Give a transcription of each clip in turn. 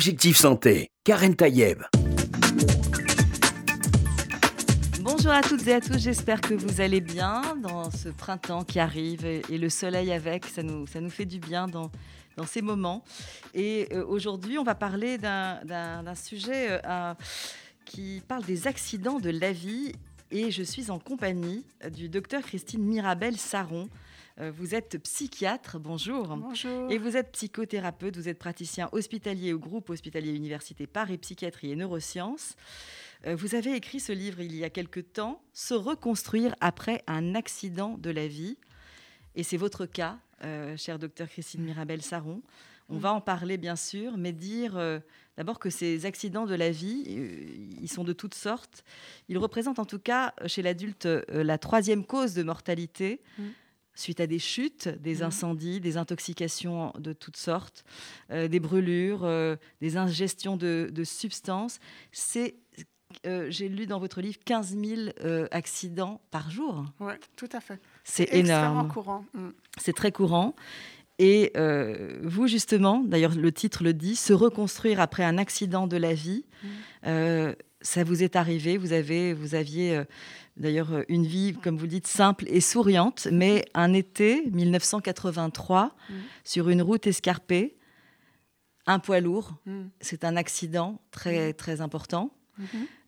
Objectif Santé, Karen Tayeb. Bonjour à toutes et à tous, j'espère que vous allez bien dans ce printemps qui arrive et, le soleil avec, ça nous, ça nous fait du bien dans, dans ces moments. Et euh, aujourd'hui, on va parler d'un sujet euh, qui parle des accidents de la vie et je suis en compagnie du docteur Christine Mirabel Saron. Euh, vous êtes psychiatre, bonjour. Bonjour. Et vous êtes psychothérapeute, vous êtes praticien hospitalier au groupe hospitalier Université Paris Psychiatrie et Neurosciences. Euh, vous avez écrit ce livre il y a quelque temps, Se reconstruire après un accident de la vie. Et c'est votre cas, euh, cher docteur Christine Mirabel Saron. On va en parler bien sûr, mais dire euh, d'abord que ces accidents de la vie, ils sont de toutes sortes. Ils représentent en tout cas chez l'adulte la troisième cause de mortalité. Mm. Suite à des chutes, des mm. incendies, des intoxications de toutes sortes, des brûlures, des ingestions de, de substances. C'est euh, j'ai lu dans votre livre 15 000 euh, accidents par jour. Oui, tout à fait. C'est énorme. courant. Mm. C'est très courant. Et euh, vous, justement, d'ailleurs, le titre le dit, se reconstruire après un accident de la vie, mm. Ça vous est arrivé. Vous, avez, vous aviez d'ailleurs une vie, comme vous le dites, simple et souriante, mais un été 1983, mm. sur une route escarpée, un poids lourd, c'est un accident très, très important.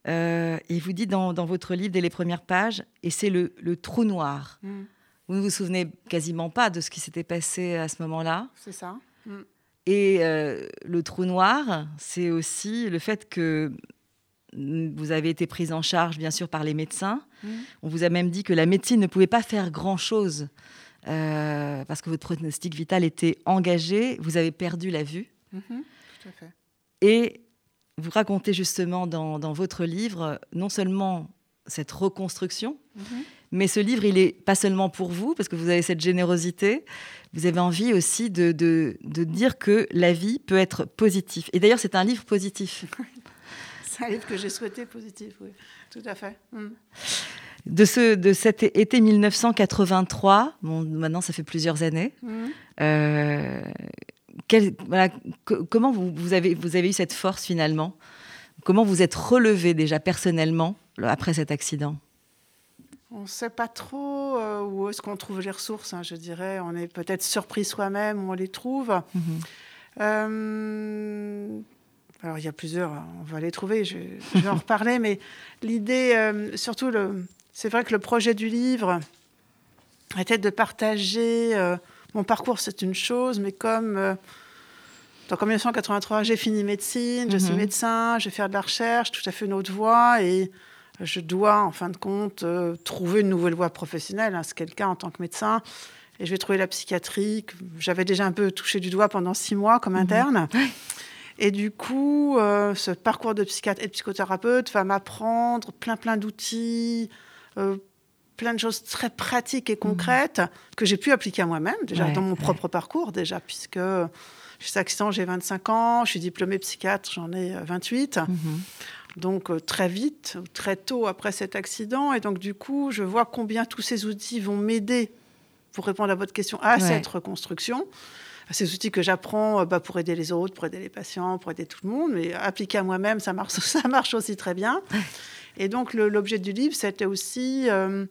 Euh, et vous dit dans, votre livre, dès les premières pages, et c'est le, trou noir. Mm. Vous ne vous souvenez quasiment pas de ce qui s'était passé à ce moment-là. C'est ça. Mm. Et euh, le trou noir, c'est aussi le fait que vous avez été prise en charge, bien sûr, par les médecins. Mm. On vous a même dit que la médecine ne pouvait pas faire grand-chose euh, parce que votre pronostic vital était engagé. Vous avez perdu la vue. Mm-hmm. Tout à fait. Et vous racontez justement dans, votre livre non seulement cette reconstruction, mhm. mais ce livre, il n'est pas seulement pour vous, parce que vous avez cette générosité, vous avez envie aussi de, dire que la vie peut être positive. Et d'ailleurs, c'est un livre positif. c'est un livre que j'ai souhaité positif, oui, tout à fait. Mm. De, ce, de cet été 1983, bon, maintenant ça fait plusieurs années, mm. euh, comment vous, avez, vous avez eu cette force finalement? Comment vous êtes relevé déjà personnellement après cet accident? On ne sait pas trop euh, où est-ce qu'on trouve les ressources, hein, je dirais. On est peut-être surpris soi-même, on les trouve. Mhm. Euh, alors, il y a plusieurs, on va les trouver, je, vais en reparler, mais l'idée, euh, surtout, c'est vrai que le projet du livre était de partager mon parcours, c'est une chose, mais comme euh, donc en 1983, j'ai fini médecine, je suis mhm. médecin, je vais faire de la recherche, tout à fait une autre voie, et je dois, en fin de compte, euh, trouver une nouvelle voie professionnelle, hein, ce qui est le cas en tant que médecin. Et je vais trouver la psychiatrie, que j'avais déjà un peu touché du doigt pendant six mois comme mhm. interne. Et du coup, euh, ce parcours de psychiatre et de psychothérapeute va m'apprendre plein, plein d'outils, plein de choses très pratiques et concrètes mhm. que j'ai pu appliquer à moi-même, déjà dans mon propre parcours, déjà, puisque je suis accident, j'ai 25 ans, je suis diplômée psychiatre, j'en ai 28. Euh, mhm. Donc euh, très vite, très tôt après cet accident. Et donc du coup, je vois combien tous ces outils vont m'aider pour répondre à votre question, à cette reconstruction. Ces outils que j'apprends euh, bah, pour aider les autres, pour aider les patients, pour aider tout le monde, mais appliquer à moi-même, ça marche, ça marche aussi très bien. Et donc l'objet du livre, c'était aussi euh,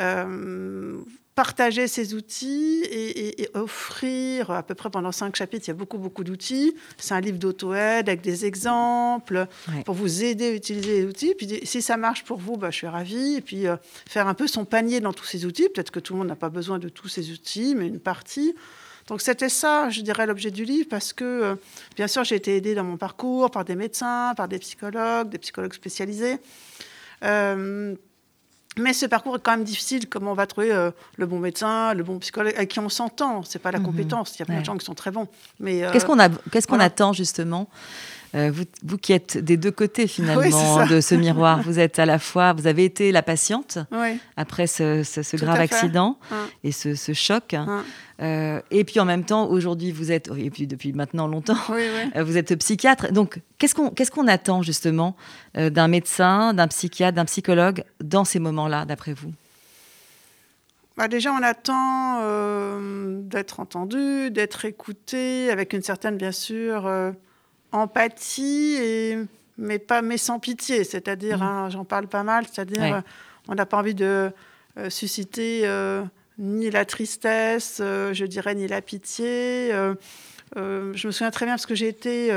euh, partager ces outils et, offrir, à peu près pendant cinq chapitres, il y a beaucoup, beaucoup d'outils. C'est un livre d'auto-aide avec des exemples pour vous aider à utiliser les outils. Puis si ça marche pour vous, bah, je suis ravie. Et puis euh, faire un peu son panier dans tous ces outils. Peut-être que tout le monde n'a pas besoin de tous ces outils, mais une partie. Donc c'était ça, je dirais, l'objet du livre, parce que, euh, bien sûr, j'ai été aidée dans mon parcours par des médecins, par des psychologues, des psychologues spécialisés. Euh, mais ce parcours est quand même difficile, comment on va trouver euh, le bon médecin, le bon psychologue, avec qui on s'entend. C'est pas la mhm. compétence. Il y a plein de gens qui sont très bons. Mais qu'est-ce qu'on a, qu'est-ce qu'on attend justement? Euh, vous, qui êtes des deux côtés finalement de ce miroir, vous êtes à la fois, vous avez été la patiente après ce, grave accident et ce, choc. Euh, et puis en même temps, aujourd'hui, vous êtes, et puis depuis maintenant longtemps, euh, vous êtes psychiatre. Donc, qu'est-ce qu'on qu'est-ce qu'on attend justement d'un médecin, d'un psychiatre, d'un psychologue dans ces moments-là, d'après vous? Bah déjà, on attend d'être entendu, d'être écouté, avec une certaine, bien sûr, empathie, et, mais, pas, mais sans pitié. C'est-à-dire, hein, j'en parle pas mal, c'est-à-dire, on n'a pas envie de susciter ni la tristesse, je dirais, ni la pitié. je me souviens très bien parce que j'ai été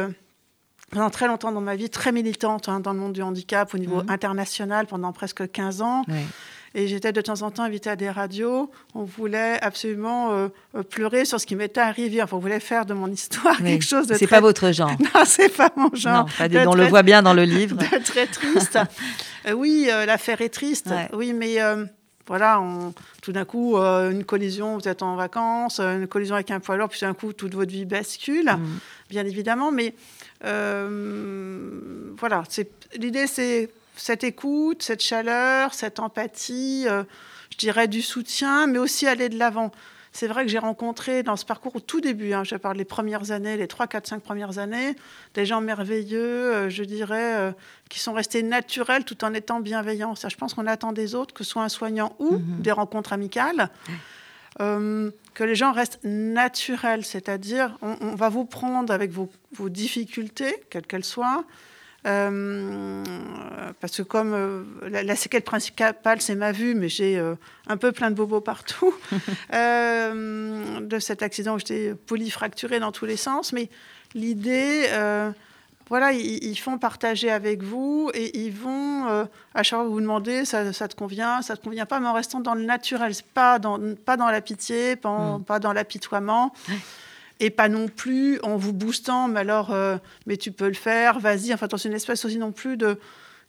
pendant très longtemps dans ma vie, très militante hein, dans le monde du handicap au niveau mhm. international pendant presque 15 ans. Et j'étais de temps en temps invitée à des radios. On voulait absolument euh, euh, pleurer sur ce qui m'était arrivé. Enfin, on voulait faire de mon histoire quelque chose de. C'est pas votre genre. Non, c'est pas mon genre. Non, on le voit bien dans le livre. très triste. Euh, oui, l'affaire est triste. Oui, mais voilà, on, tout d'un coup, une collision, vous êtes en vacances, une collision avec un poids lourd, puis d'un coup, toute votre vie bascule, mm. bien évidemment. Mais euh, voilà, l'idée, c'est cette écoute, cette chaleur, cette empathie, euh, je dirais du soutien, mais aussi aller de l'avant. C'est vrai que j'ai rencontré dans ce parcours au tout début, hein, je parle des premières années, les 3, 4, 5 premières années, des gens merveilleux, euh, je dirais, qui sont restés naturels tout en étant bienveillants. Ça, je pense qu'on attend des autres, que ce soit un soignant ou mhm. des rencontres amicales. Euh, que les gens restent naturels, c'est-à-dire on, va vous prendre avec vos, difficultés, quelles qu'elles soient, euh, parce que comme euh, la, séquelle principale, c'est ma vue, mais j'ai un peu plein de bobos partout de cet accident où j'étais polyfracturée dans tous les sens, mais l'idée voilà, ils, font partager avec vous et ils vont, euh, à chaque fois vous demandez, ça, ça, te convient, ça te convient pas, mais en restant dans le naturel, pas dans, pas dans la pitié, pas, mm. pas dans l'apitoiement. Et pas non plus en vous boostant, mais alors, euh, mais tu peux le faire, vas-y. Enfin, dans une espèce aussi non plus de,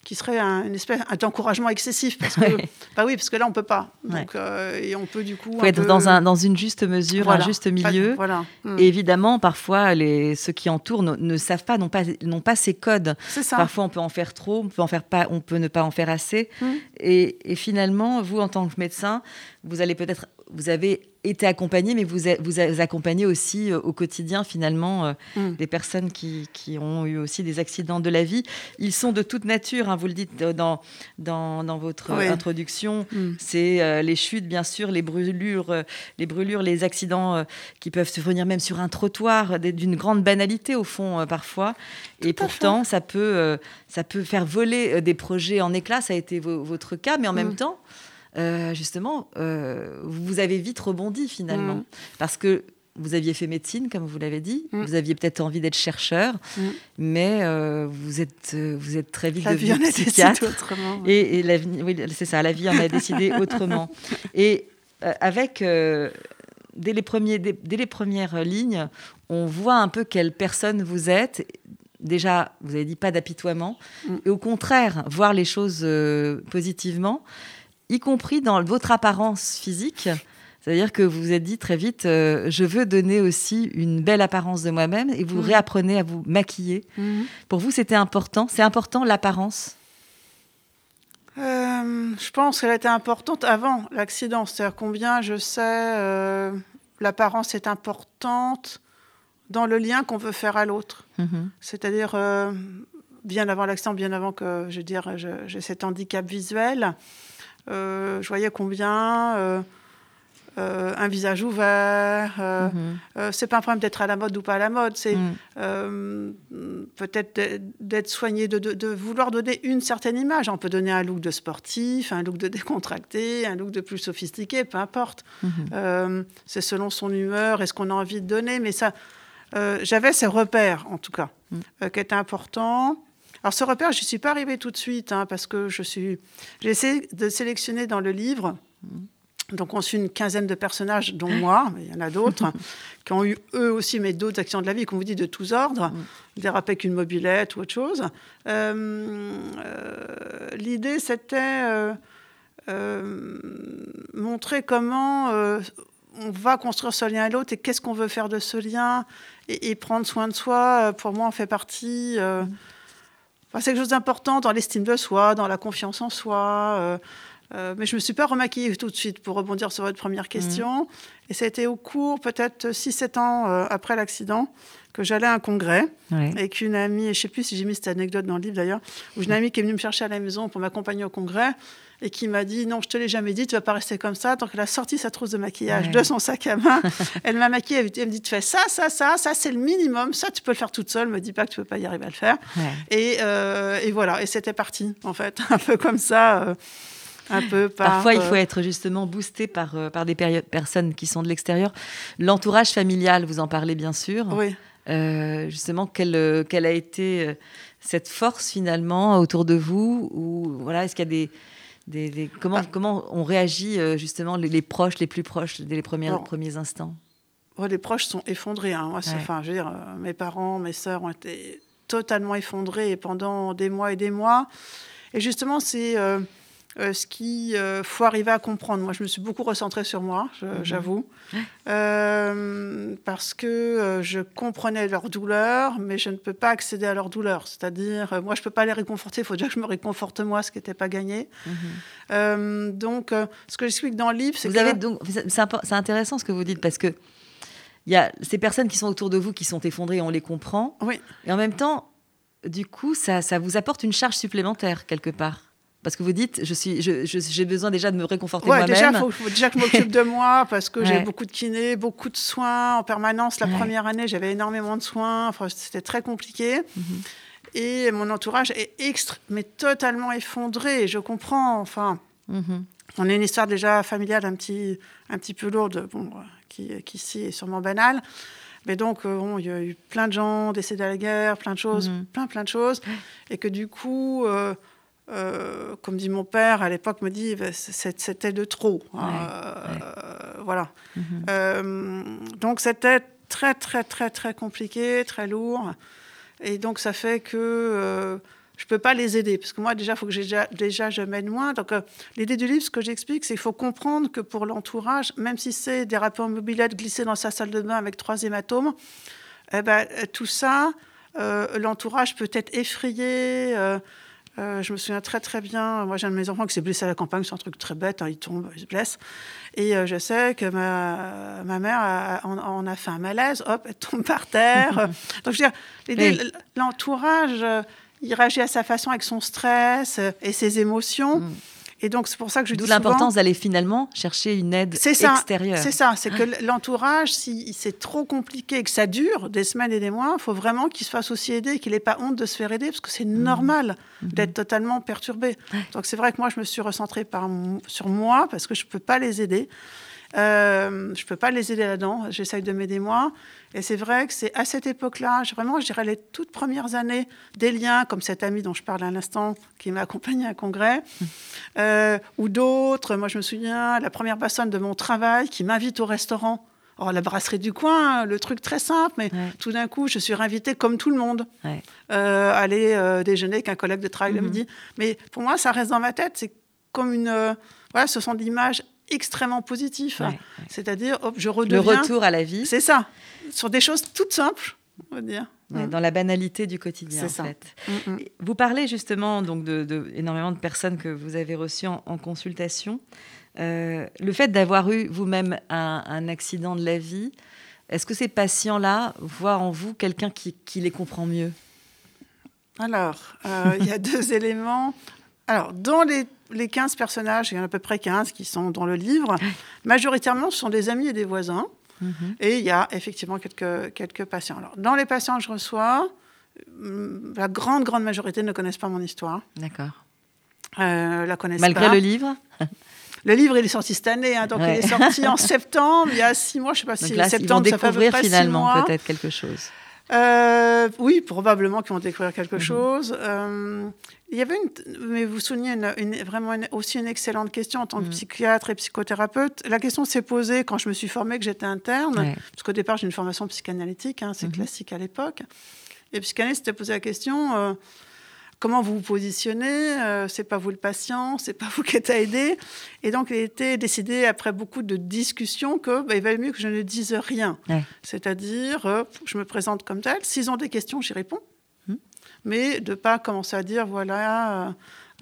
qui serait un, une espèce d'encouragement excessif parce que bah oui parce que là on peut pas donc euh, et on peut du coup faut être dans un dans une juste mesure un juste milieu voilà. Hmm. et évidemment parfois les ceux qui entourent ne, savent pas n'ont pas n'ont pas ces codes ça. parfois on peut en faire trop on peut en faire pas on peut ne pas en faire assez hmm. et, et, finalement vous en tant que médecin vous allez peut-être vous avez été accompagné, mais vous, vous accompagnez aussi euh, au quotidien finalement euh, mm. des personnes qui, qui, ont eu aussi des accidents de la vie. Ils sont de toute nature, hein, vous le dites euh, dans, dans, dans votre introduction, mm. c'est les chutes bien sûr, les brûlures, les brûlures, les accidents qui peuvent se venir même sur un trottoir, d'une grande banalité au fond parfois. Et pourtant, ça peut, ça peut faire voler des projets en éclats, ça a été votre cas, mais en même mm. temps, euh, justement, euh, vous avez vite rebondi finalement. Mm. Parce que vous aviez fait médecine, comme vous l'avez dit. Mm. Vous aviez peut-être envie d'être chercheur, mm. mais euh, vous, êtes, vous êtes très vite devenu psychiatre. autrement. Et, et la, oui, c'est ça, la vie en a décidé autrement. Et avec, dès, les premiers, dès, les premières lignes, on voit un peu quelle personne vous êtes déjà, vous avez dit pas d'apitoiement, et au contraire, voir les choses positivement y compris dans votre apparence physique. C'est-à-dire que vous vous êtes dit très vite, euh, je veux donner aussi une belle apparence de moi-même et vous réapprenez à vous maquiller. Mhm. Pour vous, c'était important C'est important l'apparence? Euh, Je pense qu'elle était importante avant l'accident. C'est-à-dire combien je sais, euh, l'apparence est importante dans le lien qu'on veut faire à l'autre. Mhm. C'est-à-dire, bien avant l'accident, bien avant que je dire, j'ai cet handicap visuel. Euh, je voyais combien euh, euh, un visage ouvert. Mhm. c'est pas un problème d'être à la mode ou pas à la mode. C'est mhm. peut-être d'être soigné, de, vouloir donner une certaine image. On peut donner un look de sportif, un look de décontracté, un look de plus sophistiqué, peu importe. Mhm. c'est selon son humeur et ce qu'on a envie de donner. Mais ça, j'avais ces repères, en tout cas, qui étaient importants. Alors ce repère, je ne suis pas arrivée tout de suite, hein, parce que je suis... j'ai essayé de sélectionner dans le livre. Donc on suit une quinzaine de personnages, dont moi, mais il y en a d'autres, qui ont eu eux aussi, mais d'autres actions de la vie, comme vous dit, de tous ordres, mm. dérapés avec une mobilette ou autre chose. Euh, euh, l'idée, c'était euh, montrer comment on va construire ce lien à l'autre et qu'est-ce qu'on veut faire de ce lien et, prendre soin de soi. Pour moi, on fait partie. C'est quelque chose d'important dans l'estime de soi, dans la confiance en soi. Euh, euh, mais je ne me suis pas remaquillée tout de suite pour rebondir sur votre première question. Mmh. Et ça a été au cours, peut-être 6-7 ans euh, après l'accident, que j'allais à un congrès Ouais. et qu'une amie, et je sais plus si j'ai mis cette anecdote dans le livre d'ailleurs, où une amie qui est venue me chercher à la maison pour m'accompagner au congrès et qui m'a dit non, je te l'ai jamais dit, tu vas pas rester comme ça. Donc elle a sorti sa trousse de maquillage Ouais. de son sac à main. elle m'a maquillée, elle me dit tu fais ça, ça, ça, ça c'est le minimum, ça tu peux le faire toute seule. Me dis pas que tu peux pas y arriver à le faire. Ouais. Et, euh, et voilà, et c'était parti en fait, un peu comme ça, euh, un peu par. Parfois, il euh, faut être justement boosté par, par des personnes qui sont de l'extérieur. L'entourage familial, vous en parlez bien sûr. Oui. Euh, justement, quelle, quelle a été cette force finalement autour de vous? Ou voilà, est-ce qu'il y a des, des, des- comment, Ah. comment on réagit euh, justement les, les proches, les plus proches dès les premiers, Bon. premiers instants? Ouais, les proches sont effondrés. hein. Moi, c'est- Ouais. enfin, je veux dire, euh, mes parents, mes sœurs ont été totalement effondrés pendant des mois et des mois. Et justement, c'est euh, euh, ce qu'il faut arriver à comprendre. Moi, je me suis beaucoup recentrée sur moi, Mhm. j'avoue, Euh, parce que euh, je comprenais leur douleur, mais je ne peux pas accéder à leur douleur. C'est-à-dire, euh, moi, je ne peux pas les réconforter. Il faut déjà que je me réconforte moi, ce qui n'était pas gagné. Euh, donc, euh, ce que j'explique dans le livre, c'est que c'est intéressant ce que vous dites parce que il y a ces personnes qui sont autour de vous qui sont effondrées, on les comprend. Oui. Et en même temps, du coup, ça, ça vous apporte une charge supplémentaire quelque part. Parce que vous dites, je suis, je- je- j'ai besoin déjà de me réconforter Ouais, déjà, il moi-même. faut, faut déjà que je m'occupe de moi parce que j'ai beaucoup de kinés, beaucoup de soins en permanence. La Ouais. première année, j'avais énormément de soins. Enfin, c'était très compliqué. Mhm. Et mon entourage est extra- mais totalement effondré. Je comprends. Enfin, Mhm. on a une histoire déjà familiale un petit, un petit peu lourde, bon, qui, qui ici est sûrement banale. Mais donc, euh, bon, il y a eu plein de gens décédés à la guerre, plein de choses, Mhm. plein, plein de choses. Et que du coup, euh, euh, comme dit mon père à l'époque, me dit, bah, c'était de trop. hein, Ouais, euh, Voilà. Mhm. Euh, donc, c'était très, très, très, très compliqué, très lourd. Et donc, ça fait que je ne peux pas les aider. Parce que moi, déjà, il faut que j'ai déjà, déjà, je m'aide moins. Donc, l'idée du livre, ce que j'explique, c'est qu'il faut comprendre que pour l'entourage, même si c'est des rapports mobilettes glissés dans sa salle de bain avec trois hématomes, eh ben, tout ça, l'entourage peut être effrayé. Euh, je me souviens très très bien, moi j'ai un de mes enfants qui s'est blessé à la campagne, c'est un truc très bête, hein, il tombe, il se blesse. Et euh, je sais que ma, ma mère a, en, en a fait un malaise, hop, elle tombe par terre. Donc je veux dire, l'entourage, euh, il réagit à sa façon avec son stress et ses émotions. Et donc c'est pour ça que je D'où dis souvent- l'importance d'aller finalement chercher une aide C'est ça, extérieure. C'est ça, c'est que l'entourage, si c'est trop compliqué et que ça dure des semaines et des mois, il faut vraiment qu'il se fasse aussi aider et qu'il n'ait pas honte de se faire aider parce que c'est normal d'être totalement perturbé. Donc c'est vrai que moi, je me suis recentrée par, sur moi parce que je ne peux pas les aider. Euh, je ne peux pas les aider là-dedans. J'essaye de m'aider moi. Et c'est vrai que c'est à cette époque-là, vraiment, je dirais, les toutes premières années, des liens comme cet ami dont je parle à l'instant, qui m'a accompagné à un congrès, euh, ou d'autres. Moi, je me souviens, la première personne de mon travail qui m'invite au restaurant. Oh, la brasserie du coin, le truc très simple, mais Ouais. tout d'un coup, je suis réinvitée comme tout le monde, Ouais. euh, aller euh, déjeuner avec un collègue de travail le Mhm. midi. Mais pour moi, ça reste dans ma tête. C'est comme une. euh, voilà, ce sont des images extrêmement. Ouais, ouais. C'est-à-dire, hop, je Le redeviens. retour à la vie, C'est ça. Sur des choses toutes simples, on va dire. ouais, Mm. dans la banalité du quotidien. C'est en ça. fait. Mm, mm. Vous parlez justement donc de, de énormément de personnes que vous avez reçues en, en consultation. Euh, le fait d'avoir eu vous-même un, un accident de la vie, est-ce que ces patients-là voient en vous quelqu'un qui, qui les comprend mieux? Alors, euh, il y a deux éléments. Alors, dans les, les 15 personnages, il y en a à peu près 15 qui sont dans le livre, majoritairement, ce sont des amis et des voisins. Et il y a effectivement quelques, quelques patients. Alors, dans les patients que je reçois, hum, la grande, grande majorité ne connaissent pas mon histoire. D'accord. Euh, la connaissent Malgré pas. le livre Le livre, il est sorti cette année, hein, donc Ouais. il est sorti en septembre, il y a six mois, je ne sais pas Donc si là, ils vont septembre, ça fait à peu découvrir près finalement peut-être quelque chose. Euh, oui, probablement qu'ils vont découvrir quelque Mhm. chose. Euh, il y avait une, mais vous soulignez une- une- vraiment une- aussi une excellente question en tant que Mhm. psychiatre et psychothérapeute. La question s'est posée quand je me suis formée que j'étais interne, Ouais. parce qu'au départ j'ai une formation psychanalytique, hein, c'est Mhm. classique à l'époque. Et psychanalyste s'était posé la question euh, comment vous vous positionnez euh, C'est pas vous le patient, c'est pas vous qui êtes à aider. Et donc il a été décidé après beaucoup de discussions que bah, il valait mieux que je ne dise rien. Ouais. C'est-à-dire, euh, je me présente comme tel. S'ils ont des questions, j'y réponds. Mhm. Mais de pas commencer à dire, voilà, euh,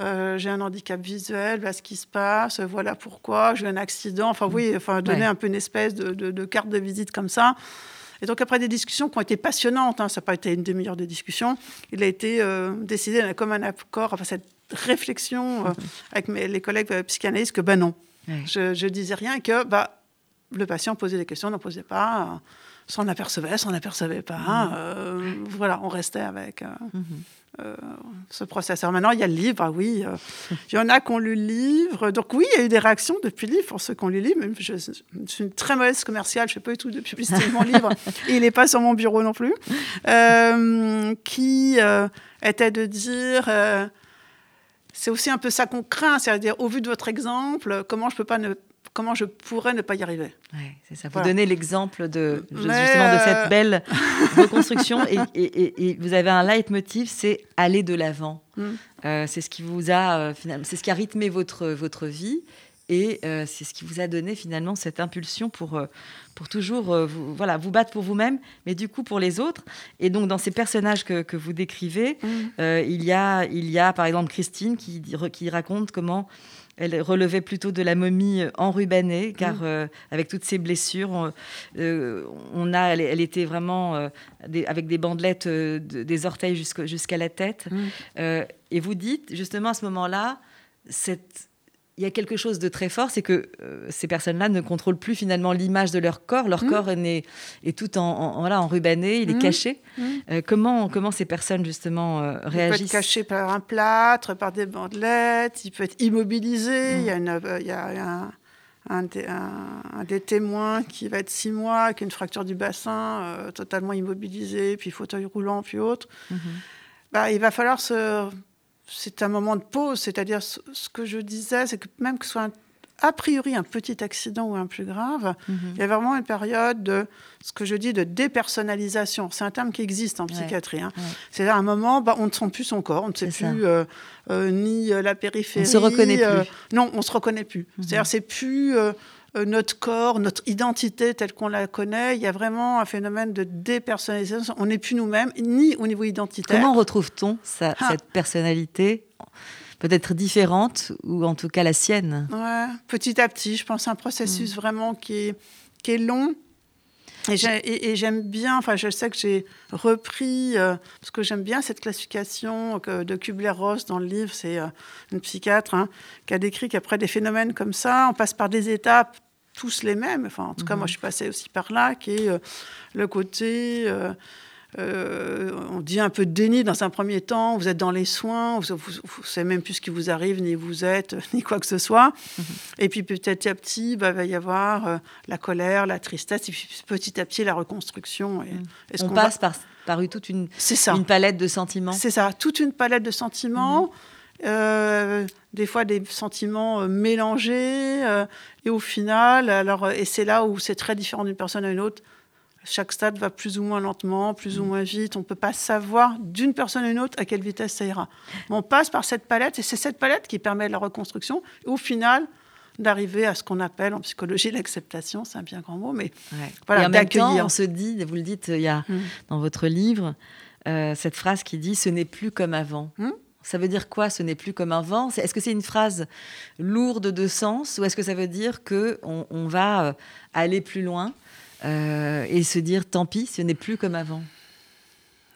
euh, j'ai un handicap visuel, voilà ce qui se passe, voilà pourquoi, j'ai un accident. Enfin, oui, enfin, donner Ouais. un peu une espèce de, de- de carte de visite comme ça. Et donc, après des discussions qui ont été passionnantes, hein, ça n'a pas été une demi-heure de discussion, il a été euh, décidé, comme un accord, enfin, cette réflexion euh, avec mes, les collègues euh, psychanalystes, que ben non, je, je disais rien et que bah, le patient posait des questions, n'en posait pas s'en apercevait, s'en apercevait pas. Mmh. Euh, voilà, on restait avec euh, mmh. euh, ce processeur. Maintenant, il y a le livre, ah oui. il y en a qui ont lu le livre. Donc oui, il y a eu des réactions depuis le livre pour ceux qui ont lu le livre. Je, suis une très mauvaise commerciale, je ne fais pas du tout de publicité de mon livre. Et il n'est pas sur mon bureau non plus. qui était de dire c'est aussi un peu ça qu'on craint, c'est-à-dire au vu de votre exemple, comment je peux pas ne comment je pourrais ne pas y arriver. c'est ça. Vous donnez l'exemple de justement de cette euh, belle reconstruction et, vous avez un leitmotiv, c'est aller de l'avant. Mm. Euh, c'est ce qui vous a euh, finalement, c'est ce qui a rythmé votre votre vie et c'est ce qui vous a donné finalement cette impulsion pour pour toujours vous, voilà vous battre pour vous-même, mais du coup pour les autres. Et donc dans ces personnages que, que vous décrivez, mm. il y a il y a par exemple Christine qui qui raconte comment elle relevait plutôt de la momie enrubannée, car mmh. euh, avec toutes ses blessures, on, euh, a, elle, était vraiment euh, avec des bandelettes des orteils jusqu'à la tête. Mmh. et vous dites justement à ce moment-là, cette il y a quelque chose de très fort, c'est que euh, ces personnes-là ne contrôlent plus finalement l'image de leur corps. Leur mmh. corps est, est, tout en, en, voilà, enrubanné, il est mmh. caché. Mmh. Euh, comment, comment ces personnes justement réagissent Il peut être caché par un plâtre, par des bandelettes, il peut être immobilisé. Il y a, une, il y a un, un, des témoins qui va être six mois, avec une fracture du bassin, euh, totalement immobilisé, puis fauteuil roulant, puis autre. Bah, il va falloir se c'est un moment de pause, c'est-à-dire ce, que je disais, c'est que même que ce soit a priori un petit accident ou un plus grave, mhm. il y a vraiment une période de ce que je dis de dépersonnalisation. C'est un terme qui existe en psychiatrie. Hein. C'est-à-dire un moment, bah, on ne sent plus son corps, on ne sait plus euh, euh, ni euh, la périphérie. On se reconnaît plus. non, on se reconnaît plus. C'est-à-dire c'est plus euh, notre corps, notre identité telle qu'on la connaît. Il y a vraiment un phénomène de dépersonnalisation. On n'est plus nous-mêmes, ni au niveau identitaire. Comment retrouve-t-on ah. cette personnalité peut-être différente, ou en tout cas la sienne? Ouais, Petit à petit, je pense, un processus mm. vraiment qui est, qui est long, et j'aime bien, enfin, je sais que j'ai repris, euh, parce que j'aime bien cette classification de Kubler-Ross dans le livre, c'est euh, une psychiatre hein, qui a décrit qu'après des phénomènes comme ça, on passe par des étapes tous les mêmes. Enfin, en tout cas, moi, mhm. je suis passée aussi par là, qui est euh, le côté euh, on dit un peu de déni dans un premier temps. Vous êtes dans les soins, vous ne savez même plus ce qui vous arrive, ni vous êtes, ni quoi que ce soit. Mhm. Et puis petit à petit, bah, il va y avoir euh, la colère, la tristesse, et puis petit à petit la reconstruction. Et, mhm. on, passe par, par toute une, une palette de sentiments. C'est ça, toute une palette de sentiments. Mhm. Euh, des fois des sentiments mélangés, et au final, alors, et c'est là où c'est très différent d'une personne à une autre, chaque stade va plus ou moins lentement, plus ou moins vite. On ne peut pas savoir d'une personne à une autre à quelle vitesse ça ira. Mais on passe par cette palette et c'est cette palette qui permet la reconstruction. Et au final, d'arriver à ce qu'on appelle en psychologie l'acceptation, c'est un bien grand mot, mais voilà, d'accueillir. On se dit, vous le dites, il y a mm. dans votre livre euh, cette phrase qui dit "Ce n'est plus comme avant". Mm. Ça veut dire quoi Ce n'est plus comme avant? Est-ce que c'est une phrase lourde de sens ou est-ce que ça veut dire que on va euh, aller plus loin? Euh, et se dire tant pis, ce n'est plus comme avant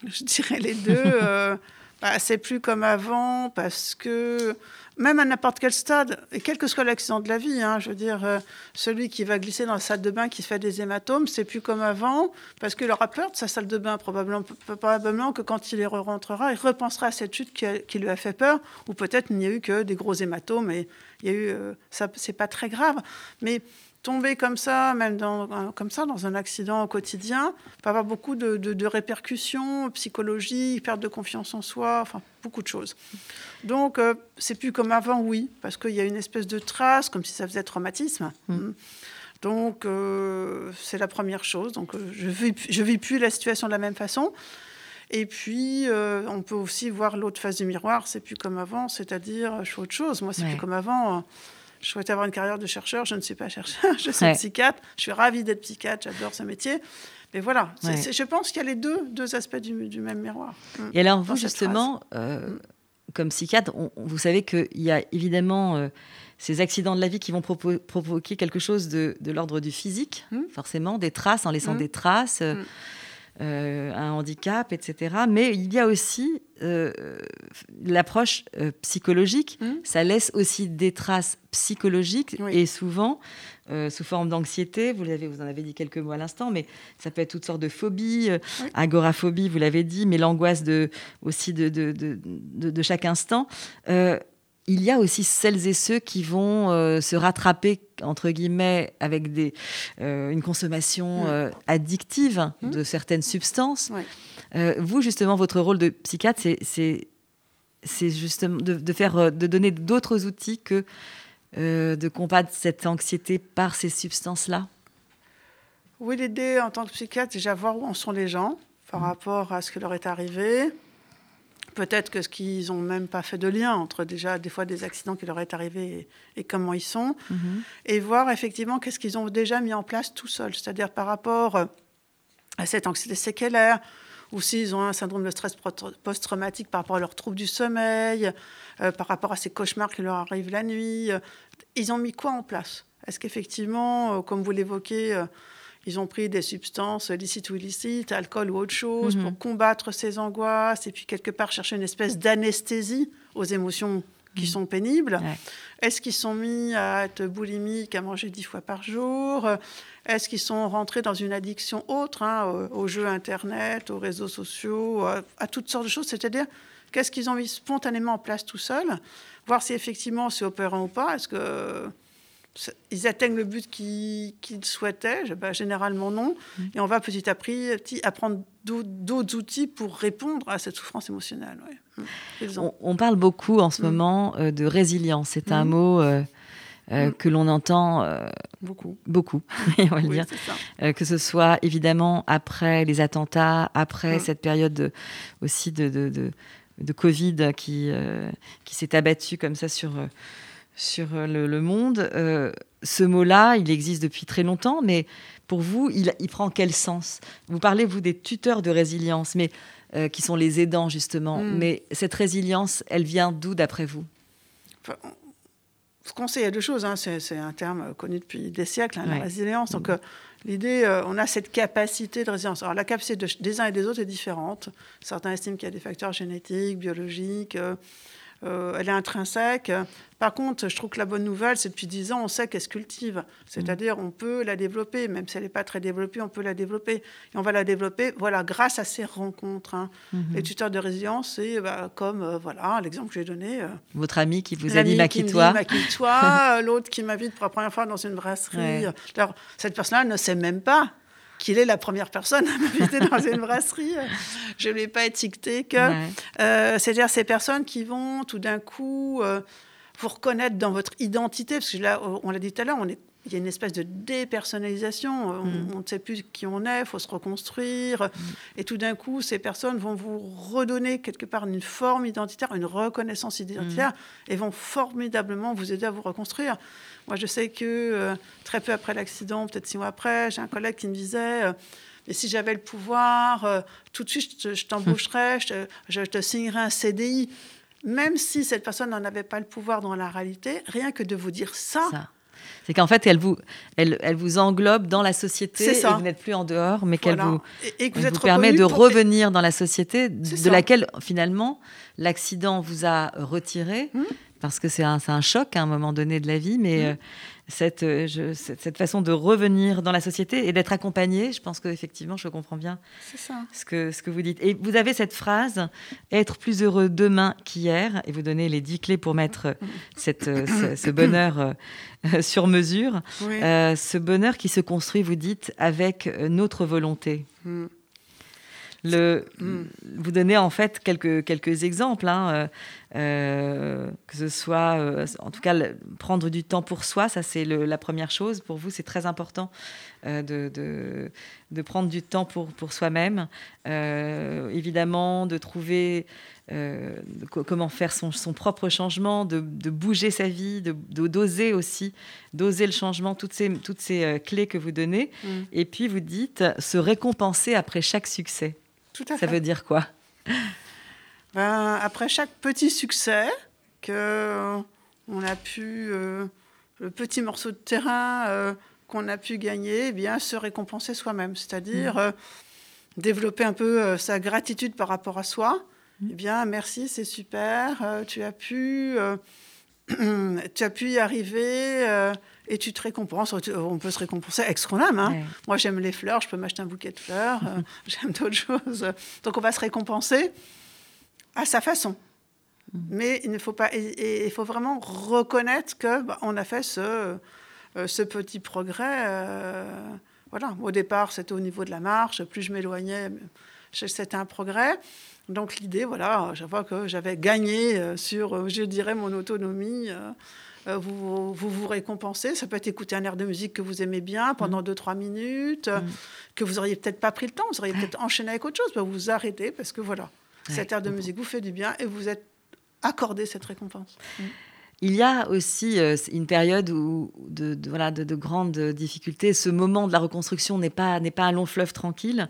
Je dirais les deux. euh, bah, c'est plus comme avant parce que même à n'importe quel stade, et quel que soit l'accident de la vie, hein, je veux dire, euh, celui qui va glisser dans la salle de bain qui se fait des hématomes, c'est plus comme avant, parce qu'il aura peur de sa salle de bain, probablement, probablement que quand il y rentrera, il repensera à cette chute qui, lui a fait peur, ou peut-être il n'y a eu que des gros hématomes, et il y a eu, euh, ça, c'est pas très grave, mais tomber comme ça, même dans, comme ça, dans un accident au quotidien, peut avoir beaucoup de, répercussions psychologiques, perte de confiance en soi, enfin beaucoup de choses. Donc euh, c'est plus comme avant, oui, parce qu'il y a une espèce de trace, comme si ça faisait traumatisme. Mm. Mm. Donc euh, c'est la première chose. Donc euh, je vis, je vis plus la situation de la même façon. Et puis, on peut aussi voir l'autre face du miroir, c'est plus comme avant, c'est-à-dire, je fais autre chose. Moi, c'est plus comme avant je souhaitais avoir une carrière de chercheur, je ne suis pas chercheur, je suis psychiatre, je suis ravie d'être psychiatre, j'adore ce métier. Mais voilà, je pense qu'il y a les deux, deux aspects du, même miroir. Et alors vous, justement, euh, comme psychiatre, vous savez qu'il y a évidemment ces accidents de la vie qui vont provoquer quelque chose de, l'ordre du physique, mmh. forcément, des traces, en laissant mmh. des traces. Mmh. Euh, un handicap, etc. Mais il y a aussi euh, l'approche euh, psychologique. Mmh. Ça laisse aussi des traces psychologiques et souvent sous forme d'anxiété. Vous, vous en avez dit quelques mots à l'instant, mais ça peut être toutes sortes de phobies, agoraphobie, vous l'avez dit, mais l'angoisse de, aussi de, de, de chaque instant il y a aussi celles et ceux qui vont euh, se rattraper, entre guillemets, avec des, euh, une consommation mm. euh, addictive mm. de certaines substances. vous, justement, votre rôle de psychiatre, c'est, c'est, justement de, faire, de donner d'autres outils que de combattre cette anxiété par ces substances-là? Oui, l'idée en tant que psychiatre, c'est déjà voir où en sont les gens par mm. rapport à ce qui leur est arrivé, Peut-être que ce qu'ils n'ont même pas fait de lien entre déjà des fois des accidents qui leur est arrivé et, comment ils sont, mhm. et voir effectivement qu'est-ce qu'ils ont déjà mis en place tout seuls, c'est-à-dire par rapport à cette anxiété séquelaire, ou s'ils ont un syndrome de stress post-traumatique par rapport à leurs troubles du sommeil, euh, par rapport à ces cauchemars qui leur arrivent la nuit, euh, ils ont mis quoi en place? Est-ce qu'effectivement, euh, comme vous l'évoquez, ils ont pris des substances licites ou illicites, alcool ou autre chose, pour mhm. combattre ces angoisses et puis quelque part chercher une espèce d'anesthésie aux émotions qui mhm. sont pénibles. Est-ce qu'ils sont mis à être boulimiques, à manger dix fois par jour? Est-ce qu'ils sont rentrés dans une addiction autre, hein, aux, jeux Internet, aux réseaux sociaux, à, toutes sortes de choses? C'est-à-dire, qu'est-ce qu'ils ont mis spontanément en place tout seuls Voir si effectivement c'est opérant ou pas. Est-ce que ils atteignent le but qu'ils souhaitaient bah, Généralement non. Mm. Et on va petit à petit apprendre d'autres outils pour répondre à cette souffrance émotionnelle. Mm. On, parle beaucoup en ce mm. moment euh, de résilience. C'est un mot euh, euh, que l'on entend beaucoup. Beaucoup, on va le dire. que ce soit évidemment après les attentats, après cette période aussi de, de, de, Covid qui, qui s'est abattue comme ça sur sur euh, le, monde. Euh, ce mot-là, il existe depuis très longtemps, mais pour vous, il, prend quel sens? Vous parlez, vous, des tuteurs de résilience, mais euh, qui sont les aidants, justement. Hmm. Mais cette résilience, elle vient d'où, d'après vous? Ce qu'on sait, il y a deux choses. Hein. C'est un terme connu depuis des siècles, hein, la résilience. Donc, l'idée, on a cette capacité de résilience. Alors, la capacité des uns et des autres est différente. Certains estiment qu'il y a des facteurs génétiques, biologiques. Elle est intrinsèque. Par contre, je trouve que la bonne nouvelle, c'est depuis 10 ans, on sait qu'elle se cultive. C'est-à-dire, on peut la développer, même si elle n'est pas très développée, on peut la développer. Et on va la développer, voilà, grâce à ces rencontres. Hein. Mhm. Les tuteurs de résilience, c'est bah, comme, euh, voilà, l'exemple que j'ai donné. Euh, Votre ami qui vous a dit maquille-toi. Maquille-toi, l'autre qui m'invite pour la première fois dans une brasserie. Alors, cette personne-là ne sait même pas qu'il est la première personne à m'inviter dans une brasserie. Je ne l'ai pas étiqueté que. Euh, c'est-à-dire ces personnes qui vont tout d'un coup vous reconnaître dans votre identité, parce que là, on l'a dit tout à l'heure, on est il y a une espèce de dépersonnalisation. On mm. ne sait plus qui on est, il faut se reconstruire. Mm. Et tout d'un coup, ces personnes vont vous redonner quelque part une forme identitaire, une reconnaissance identitaire, mm. et vont formidablement vous aider à vous reconstruire. Moi, je sais que euh, très peu après l'accident, peut-être six mois après, j'ai un collègue qui me disait. Euh, mais si j'avais le pouvoir, euh, tout de suite, je t'embaucherais, je, je, te signerais un CDI même si cette personne n'en avait pas le pouvoir dans la réalité, rien que de vous dire ça. C'est qu'en fait, elle vous, elle, elle, vous englobe dans la société ça. et vous n'êtes plus en dehors, mais qu'elle vous, et, vous, permet de revenir dans la société de laquelle, finalement, l'accident vous a retiré. Mmh. Parce que c'est un, un, choc à un moment donné de la vie, mais mmh. euh, cette, euh, cette, façon de revenir dans la société et d'être accompagné, je pense qu'effectivement, je comprends bien Ce, que, ce que vous dites. Et vous avez cette phrase, être plus heureux demain qu'hier, et vous donnez les dix clés pour mettre cette, euh, ce, bonheur sur mesure. ce bonheur qui se construit, vous dites, avec notre volonté. Mm. Le, mm. Vous donnez en fait quelques, quelques exemples, hein, euh, euh, que ce soit, euh, en tout cas, prendre du temps pour soi, ça c'est la première chose. Pour vous, c'est très important de, de, prendre du temps pour, pour soi-même. évidemment, de trouver comment faire son, son propre changement, de, de, bouger sa vie, de d'oser aussi, d'oser le changement, toutes ces, toutes ces clés que vous donnez. Mm. Et puis vous dites se récompenser après chaque succès. Ça veut dire quoi? Ben, après chaque petit succès que on a pu, le petit morceau de terrain qu'on a pu gagner, eh bien se récompenser soi-même, c'est-à-dire mmh. développer un peu sa gratitude par rapport à soi. Mmh. Eh bien, merci, c'est super, tu as pu, tu as pu y arriver et tu te récompenses. On peut se récompenser avec ce qu'on aime. Hein. Moi, j'aime les fleurs, je peux m'acheter un bouquet de fleurs, euh, j'aime d'autres choses. Donc, on va se récompenser à sa façon. Mm. Mais il ne faut pas, et, il faut vraiment reconnaître que bah, on a fait ce, euh, ce petit progrès. Euh, voilà. Au départ, c'était au niveau de la marche. Plus je m'éloignais, c'était un progrès. Donc l'idée, voilà, je vois que j'avais gagné sur, je dirais, mon autonomie. Euh, vous, vous, récompensez. Ça peut être écouter un air de musique que vous aimez bien pendant 2-3 mm. minutes, mm. que vous auriez peut-être pas pris le temps, vous auriez peut-être enchaîné avec autre chose. Bah, vous vous arrêtez parce que voilà, cet air de musique vous fait du bien et vous êtes accordé cette récompense. Mm. Il y a aussi euh, une période où de, voilà, de, grandes difficultés. Ce moment de la reconstruction n'est pas, n'est pas un long fleuve tranquille.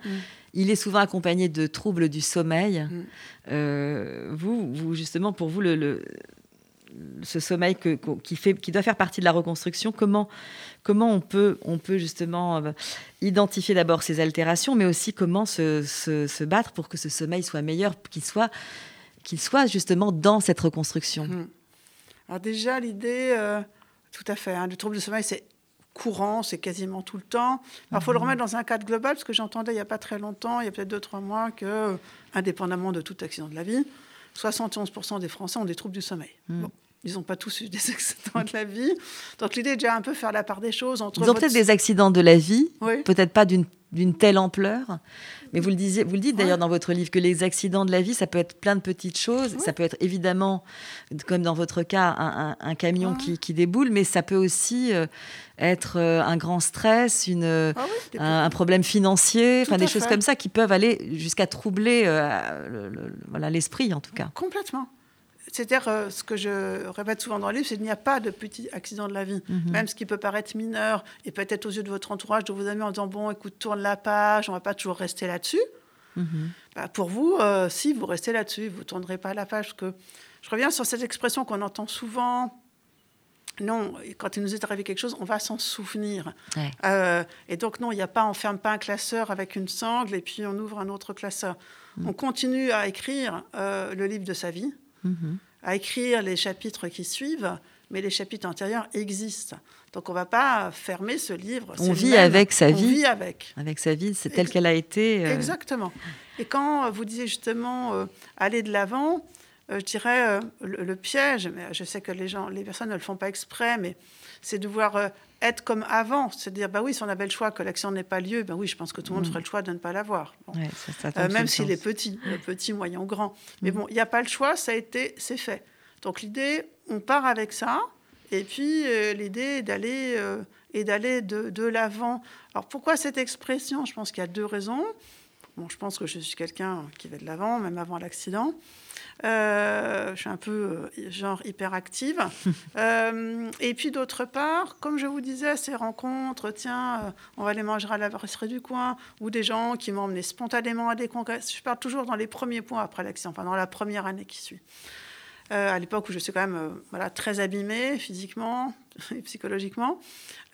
Il est souvent accompagné de troubles du sommeil. Euh, vous, vous, justement, pour vous, le, ce sommeil qui, fait, qui doit faire partie de la reconstruction, comment, comment on, peut, on peut justement euh, identifier d'abord ces altérations, mais aussi comment se, se, battre pour que ce sommeil soit meilleur, qu'il soit, qu'il soit justement dans cette reconstruction mmh. Alors déjà, l'idée, euh, tout à fait, hein, le trouble du sommeil, c'est courant, c'est quasiment tout le temps. Il faut le mmh. remettre dans un cadre global, parce que j'entendais il n'y a pas très longtemps, il y a peut-être deux, trois mois, que, euh, indépendamment de tout accident de la vie, 71% des Français ont des troubles du sommeil. Mmh. Bon. Ils n'ont pas tous eu des accidents de la vie. Donc l'idée est déjà un peu faire la part des choses entre. Ils ont peut-être des accidents de la vie, peut-être pas d'une telle ampleur. Mais vous le, disiez, vous le dites d'ailleurs dans votre livre que les accidents de la vie, ça peut être plein de petites choses. Ça peut être évidemment, comme dans votre cas, un, camion qui, déboule, mais ça peut aussi euh, être euh, un grand stress, une, ah un, problème financier, enfin des choses comme ça qui peuvent aller jusqu'à troubler euh, voilà l'esprit en tout cas. Complètement. C'est-à-dire, euh, ce que je répète souvent dans le livre, c'est qu'il n'y a pas de petit accident de la vie. Mhm. Même ce qui peut paraître mineur, et peut-être aux yeux de votre entourage, de vos amis, en disant, bon, écoute, tourne la page, on ne va pas toujours rester là-dessus. Mhm. Bah, pour vous, euh, si vous restez là-dessus, vous ne tournerez pas la page. que je reviens sur cette expression qu'on entend souvent. Non, quand il nous est arrivé quelque chose, on va s'en souvenir. Euh, et donc, non, il n'y a pas, on ferme pas un classeur avec une sangle et puis on ouvre un autre classeur. Mhm. On continue à écrire le livre de sa vie à écrire les chapitres qui suivent, mais les chapitres antérieurs existent. Donc on ne va pas fermer ce livre. On vit avec sa vie. On vit avec. Avec sa vie, c'est telle qu'elle a été. Euh. Exactement. Et quand vous disiez justement euh, aller de l'avant, euh, je dirais le, piège, mais je sais que les gens, les personnes ne le font pas exprès, mais c'est de voir être comme avant, se dire bah oui, si on avait le choix que l'action n'ait pas lieu, ben oui, je pense que tout le monde mm. ferait le choix de ne pas l'avoir. Euh, même s'il est petit, petit, moyen grand. Mais mm. bon, il n'y a pas le choix, ça a été, c'est fait. Donc l'idée, on part avec ça, et puis euh, l'idée est d'aller euh, et d'aller de, de l'avant. Alors pourquoi cette expression? Je pense qu'il y a deux raisons. Bon, je pense que je suis quelqu'un qui va de l'avant, même avant l'accident. Euh, je suis un peu euh, genre hyperactive. euh, et puis d'autre part, comme je vous disais, ces rencontres, tiens, on va aller manger à la brasserie du coin, ou des gens qui emmené spontanément à des congrès. Je parle toujours dans les premiers points après l'accident, enfin dans la première année qui suit. Euh, à l'époque où je suis quand même voilà, très abîmée physiquement psychologiquement,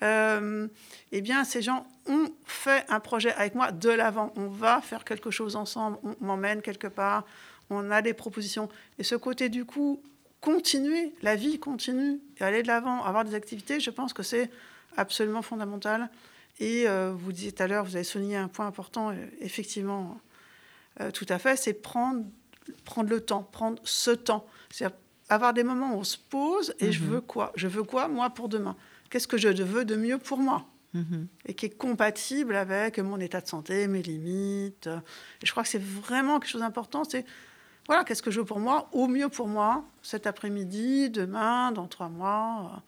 eh bien, ces gens ont fait un projet avec moi de l'avant. On va faire quelque chose ensemble, on m'emmène quelque part, on a des propositions. Et ce côté, du coup, continuer, la vie continue, aller de l'avant, avoir des activités, je pense que c'est absolument fondamental. Et euh, vous disiez tout à l'heure, vous avez souligné un point important, euh, effectivement, euh, tout à fait, c'est prendre, prendre le temps, prendre ce temps. C'est avoir des moments où on se pose et je mhm. veux quoi? Je veux quoi, moi, pour demain? Qu'est-ce que je veux de mieux pour moi? Mhm. et qui est compatible avec mon état de santé, mes limites. Et je crois que c'est vraiment quelque chose d'important, c'est voilà, qu'est-ce que je veux pour moi Au mieux pour moi, cet après-midi, demain, dans trois mois, euh,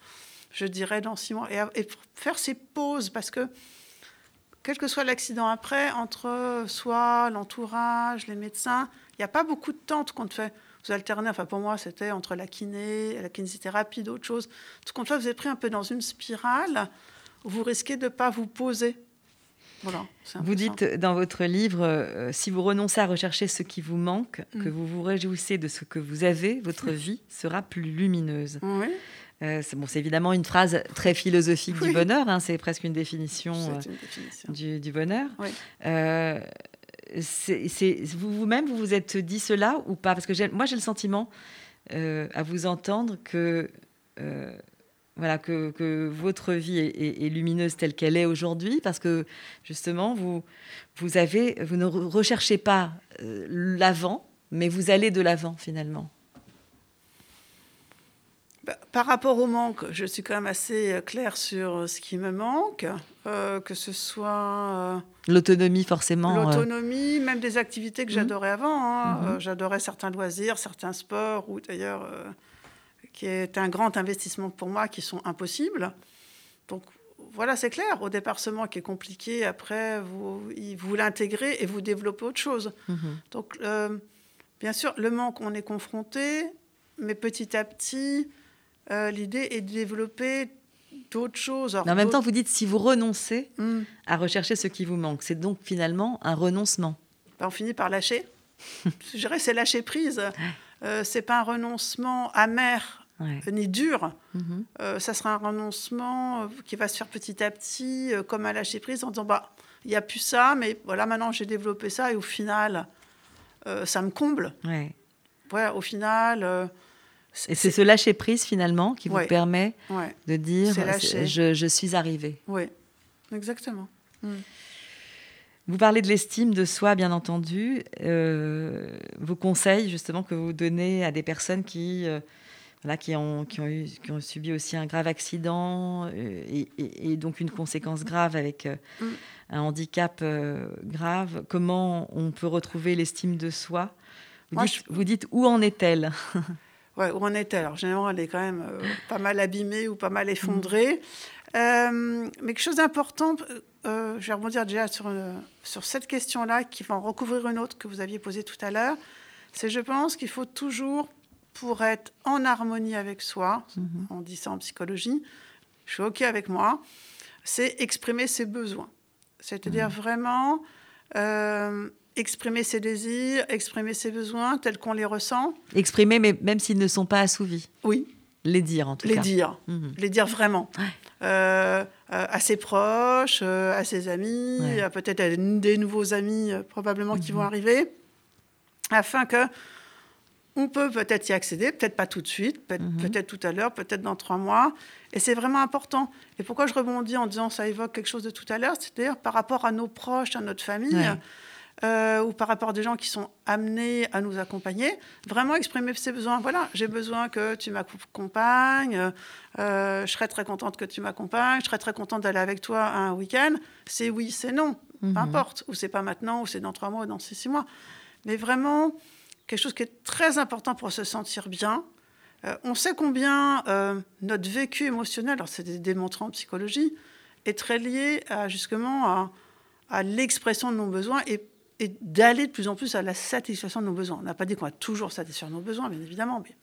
je dirais dans six mois. Et, faire ces pauses, parce que quel que soit l'accident après, entre soi, l'entourage, les médecins, il n'y a pas beaucoup de temps tout compte fait. Vous alternez, enfin pour moi c'était entre la kiné, la kinésithérapie, d'autres choses. Tout compte fait, vous êtes pris un peu dans une spirale où vous risquez de ne pas vous poser. Voilà, vous dites dans votre livre, si vous renoncez à rechercher ce qui vous manque, que Mm. vous vous réjouissez de ce que vous avez, votre vie sera plus lumineuse. Oui, Euh, c'est bon, c'est évidemment une phrase très philosophique du bonheur, hein, c'est presque une définition euh, une définition. du, du bonheur. Vous-même, vous vous êtes dit cela ou pas? Parce que moi, j'ai le sentiment, euh, à vous entendre, que, euh, voilà, que, votre vie est, lumineuse telle qu'elle est aujourd'hui, parce que justement, vous, vous, ne re- recherchez pas euh, l'avant, mais vous allez de l'avant finalement. Bah, par rapport au manque, je suis quand même assez euh, claire sur euh, ce qui me manque, euh, que ce soit euh, L'autonomie, forcément. euh, l'autonomie, même des activités que Mhm. j'adorais avant. hein. Euh, j'adorais certains loisirs, certains sports, ou d'ailleurs, qui est un grand investissement pour moi, qui sont impossibles. Donc voilà, c'est clair. Au départ, ce manque est compliqué. Après, vous, vous l'intégrez et vous développez autre chose. mhm. Donc, bien sûr, le manque, on est confronté, mais petit à petit, euh, l'idée est de développer d'autres choses. Alors, en même temps, vous dites si vous renoncez Hmm. à rechercher ce qui vous manque, c'est donc finalement un renoncement. Ben, on finit par lâcher. Je dirais c'est lâcher prise. Euh, c'est pas un renoncement amer Ouais. euh, ni dur. Mhm. Euh, ça sera un renoncement euh, qui va se faire petit à petit, comme un lâcher prise, en disant bah il n'y a plus ça, mais voilà maintenant j'ai développé ça et au final ça me comble. Ouais. Ouais, au final. Et c'est ce lâcher prise finalement qui vous Ouais. permet Ouais, de dire je, je suis arrivé. ouais, exactement. Vous parlez de l'estime de soi, bien entendu. Euh, vos conseils, justement, que vous donnez à des personnes qui, euh, voilà, qui, ont, qui, ont eu, qui ont subi aussi un grave accident euh, et, et- et donc une conséquence grave avec euh, Mm. un handicap euh, grave. Comment on peut retrouver l'estime de soi? Vous Moi, dites, vous dites où en est-elle? Ouais, où en est-elle Alors, généralement, elle est quand même euh, pas mal abîmée ou pas mal effondrée. Euh, mais quelque chose d'important, euh, je vais rebondir déjà sur, sur cette question-là, qui va en recouvrir une autre que vous aviez posée tout à l'heure. C'est, je pense, qu'il faut toujours, pour être en harmonie avec soi, on dit ça en psychologie, je suis OK avec moi, c'est exprimer ses besoins. C'est-à-dire vraiment euh, exprimer ses désirs, exprimer ses besoins tels qu'on les ressent. Exprimer, mais même s'ils ne sont pas assouvis. Oui, Les dire, en tout les cas. dire. Mhm. les dire vraiment. Ouais. Euh, euh, à ses proches, euh, à ses amis, Ouais. peut-être à des nouveaux amis probablement qui Mhm. vont arriver, afin que on peut peut-être y accéder, peut-être pas tout de suite, Mhm. peut-être tout à l'heure, peut-être dans trois mois. Et c'est vraiment important. Et pourquoi je rebondis en disant ça évoque quelque chose de tout à l'heure, c'est-à-dire par rapport à nos proches, à notre famille, Ouais. Euh, ou par rapport à des gens qui sont amenés à nous accompagner, vraiment exprimer ses besoins. Voilà, j'ai besoin que tu m'accompagnes, euh, je serais très contente que tu m'accompagnes, je serais très contente d'aller avec toi à un week-end. C'est oui, c'est non, Mhm. peu importe. Ou c'est pas maintenant, ou c'est dans trois mois, ou dans six, six mois. Mais vraiment, quelque chose qui est très important pour se sentir bien. Euh, on sait combien notre vécu émotionnel, alors c'est démontré en psychologie, est très lié à, justement à, à l'expression de nos besoins et, et d'aller de plus en plus à la satisfaction de nos besoins. On n'a pas dit qu'on va toujours satisfaire nos besoins, bien évidemment, mais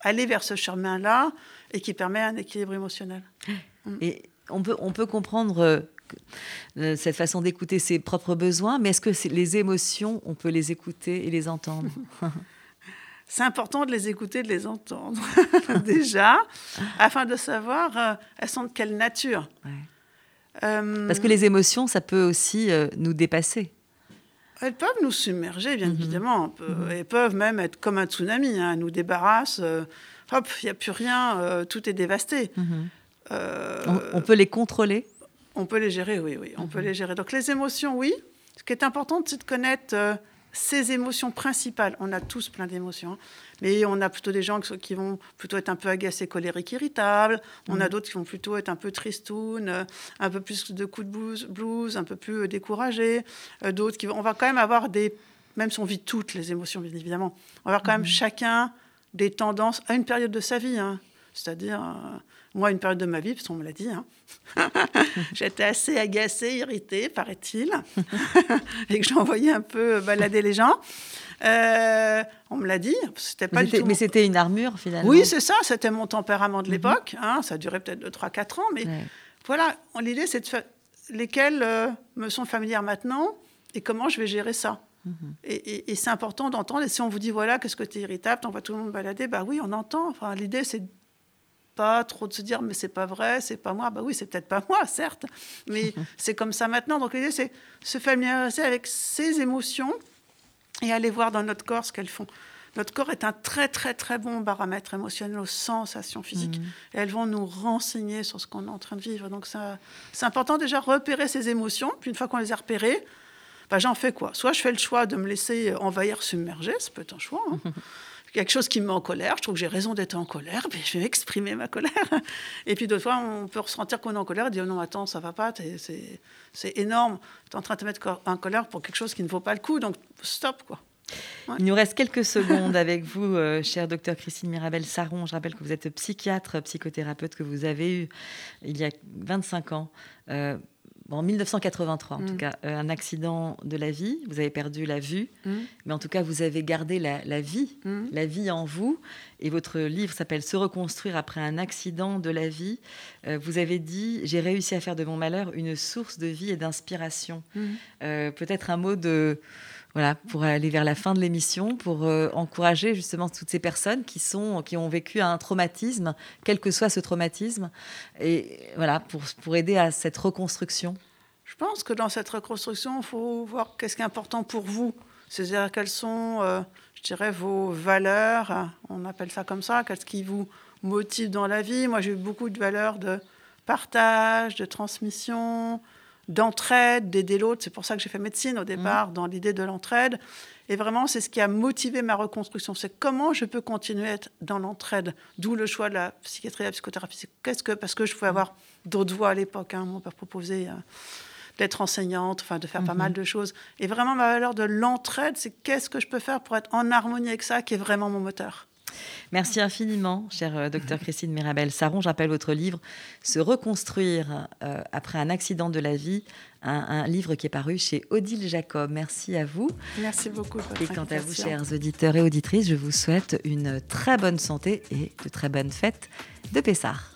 aller vers ce chemin-là et qui permet un équilibre émotionnel. Et on peut, on peut comprendre euh, euh, cette façon d'écouter ses propres besoins, mais est-ce que les émotions, on peut les écouter et les entendre? C'est important de les écouter, de les entendre déjà, afin de savoir euh, elles sont de quelle nature? Ouais. Euh, Parce que les émotions, ça peut aussi euh, nous dépasser. Elles peuvent nous submerger, bien Mhm. évidemment. Elles peuvent même être comme un tsunami, hein, elles nous débarrassent. euh, hop, il n'y a plus rien, euh, tout est dévasté. Euh, On, on peut les contrôler? on peut les gérer, oui, oui, on peut Mhm. les gérer. Donc les émotions, oui. Ce qui est important, c'est de connaître ses émotions principales. On a tous plein d'émotions, hein. mais on a plutôt des gens qui, vont plutôt être un peu agacés, colériques, irritables. On a d'autres qui vont plutôt être un peu tristounes, euh, un peu plus de coups de blues, blues un peu plus euh, découragés. Euh, d'autres qui vont... On va quand même avoir des... Même si on vit toutes les émotions, bien évidemment, on va avoir quand même chacun des tendances à une période de sa vie. hein. C'est-à-dire, euh, moi, une période de ma vie, parce qu'on me l'a dit, hein, j'étais assez agacée, irritée, paraît-il, et que j'envoyais un peu balader les gens. Euh, on me l'a dit, c'était pas Mais du tout. mais c'était une armure, finalement. Oui, c'est ça, c'était mon tempérament de Mhm. l'époque. hein, ça duré peut-être de 3-4 ans, mais Ouais. voilà, l'idée, c'est de faire. lesquelles me sont familières maintenant et comment je vais gérer ça. Mhm. Et, c'est important d'entendre. Et si on vous dit, voilà, qu'est-ce que tu es irritable, on voit tout le monde balader, bah oui, on entend. Enfin, l'idée, c'est pas trop de se dire, mais c'est pas vrai, c'est pas moi. Bah oui, c'est peut-être pas moi, certes, mais c'est comme ça maintenant. Donc l'idée, c'est se familiariser avec ces émotions et aller voir dans notre corps ce qu'elles font. Notre corps est un très très très bon baromètre émotionnel aux sensations physiques. Et elles vont nous renseigner sur ce qu'on est en train de vivre. Donc c'est important déjà repérer ces émotions. Puis une fois qu'on les a repérées, bah, j'en fais quoi? Soit je fais le choix de me laisser envahir, submerger, ça peut être un choix. Hein. quelque chose qui me met en colère, je trouve que j'ai raison d'être en colère, mais je vais exprimer ma colère. Et puis d'autres fois, on peut ressentir qu'on est en colère et dire non, attends, ça va pas, c'est énorme, tu es en train de te mettre en colère pour quelque chose qui ne vaut pas le coup, donc stop quoi. Il nous reste quelques secondes avec vous, euh, chère docteur Christine Mirabel-Saron. Je rappelle que vous êtes psychiatre, psychothérapeute, que vous avez eu il y a 25 ans. Euh, en 1983 en tout mm. cas, euh, un accident de la vie, vous avez perdu la vue, mm. mais en tout cas vous avez gardé la, vie, mm. la vie en vous, et votre livre s'appelle Se reconstruire après un accident de la vie. Euh, vous avez dit, j'ai réussi à faire de mon malheur une source de vie et d'inspiration. Euh, peut-être un mot de... Voilà, pour aller vers la fin de l'émission, pour encourager justement toutes ces personnes qui, sont, qui ont vécu un traumatisme, quel que soit ce traumatisme, et voilà, pour, pour aider à cette reconstruction. Je pense que dans cette reconstruction, il faut voir qu'est-ce qui est important pour vous. C'est-à-dire quelles sont, euh, je dirais, vos valeurs, on appelle ça comme ça, qu'est-ce qui vous motive dans la vie. Moi, j'ai eu beaucoup de valeurs de partage, de transmission, d'entraide, d'aider l'autre. C'est pour ça que j'ai fait médecine au départ, mmh. dans l'idée de l'entraide. Et vraiment, c'est ce qui a motivé ma reconstruction. C'est comment je peux continuer à être dans l'entraide. D'où le choix de la psychiatrie et de la psychothérapie. Qu'est-ce que, parce que je pouvais avoir d'autres voies à l'époque. Hein, mon père proposait euh, d'être enseignante, enfin de faire pas mal mhm. de choses. Et vraiment, ma valeur de l'entraide, c'est qu'est-ce que je peux faire pour être en harmonie avec ça, qui est vraiment mon moteur. Merci infiniment, cher euh, docteur Christine Mirabel Saron. J'appelle votre livre Se reconstruire euh, après un accident de la vie, un, livre qui est paru chez Odile Jacob. Merci à vous. Merci beaucoup. Et quant à vous, chers auditeurs et auditrices, je vous souhaite une très bonne santé et de très bonnes fêtes de Pessard.